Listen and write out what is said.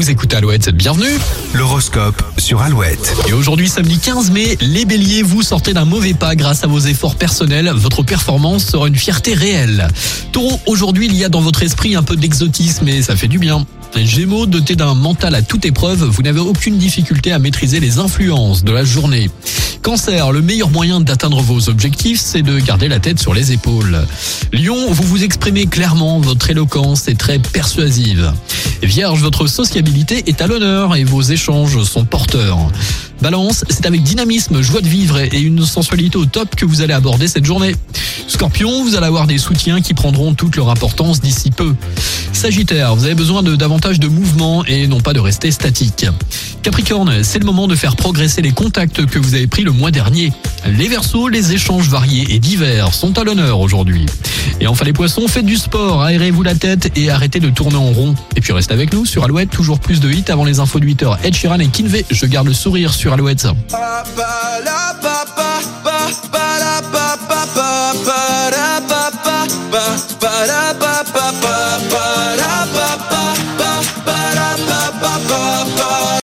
vous écoutez Alouette, bienvenue L'horoscope sur Alouette. Et aujourd'hui samedi 15 mai, les béliers, vous sortez d'un mauvais pas grâce à vos efforts personnels, votre performance sera une fierté réelle. Taureau, aujourd'hui il y a dans votre esprit un peu d'exotisme et ça fait du bien. Gémeaux, doté d'un mental à toute épreuve, vous n'avez aucune difficulté à maîtriser les influences de la journée. Cancer, le meilleur moyen d'atteindre vos objectifs, c'est de garder la tête sur les épaules. Lion, vous vous exprimez clairement, votre éloquence est très persuasive. Vierge, votre sociabilité est à l'honneur et vos échanges sont porteurs. Balance, c'est avec dynamisme, joie de vivre et une sensualité au top que vous allez aborder cette journée. Scorpion, vous allez avoir des soutiens qui prendront toute leur importance d'ici peu. Sagittaire, vous avez besoin de davantage de mouvement et non pas de rester statique. Capricorne, c'est le moment de faire progresser les contacts que vous avez pris le mois dernier. Les Verseaux, les échanges variés et divers sont à l'honneur aujourd'hui. Et enfin les poissons, faites du sport, aérez-vous la tête et arrêtez de tourner en rond. Et puis restez avec nous sur Alouette, toujours plus de hits avant les infos de 8h. Ed Sheeran et Kinvey, je garde le sourire sur Alouette.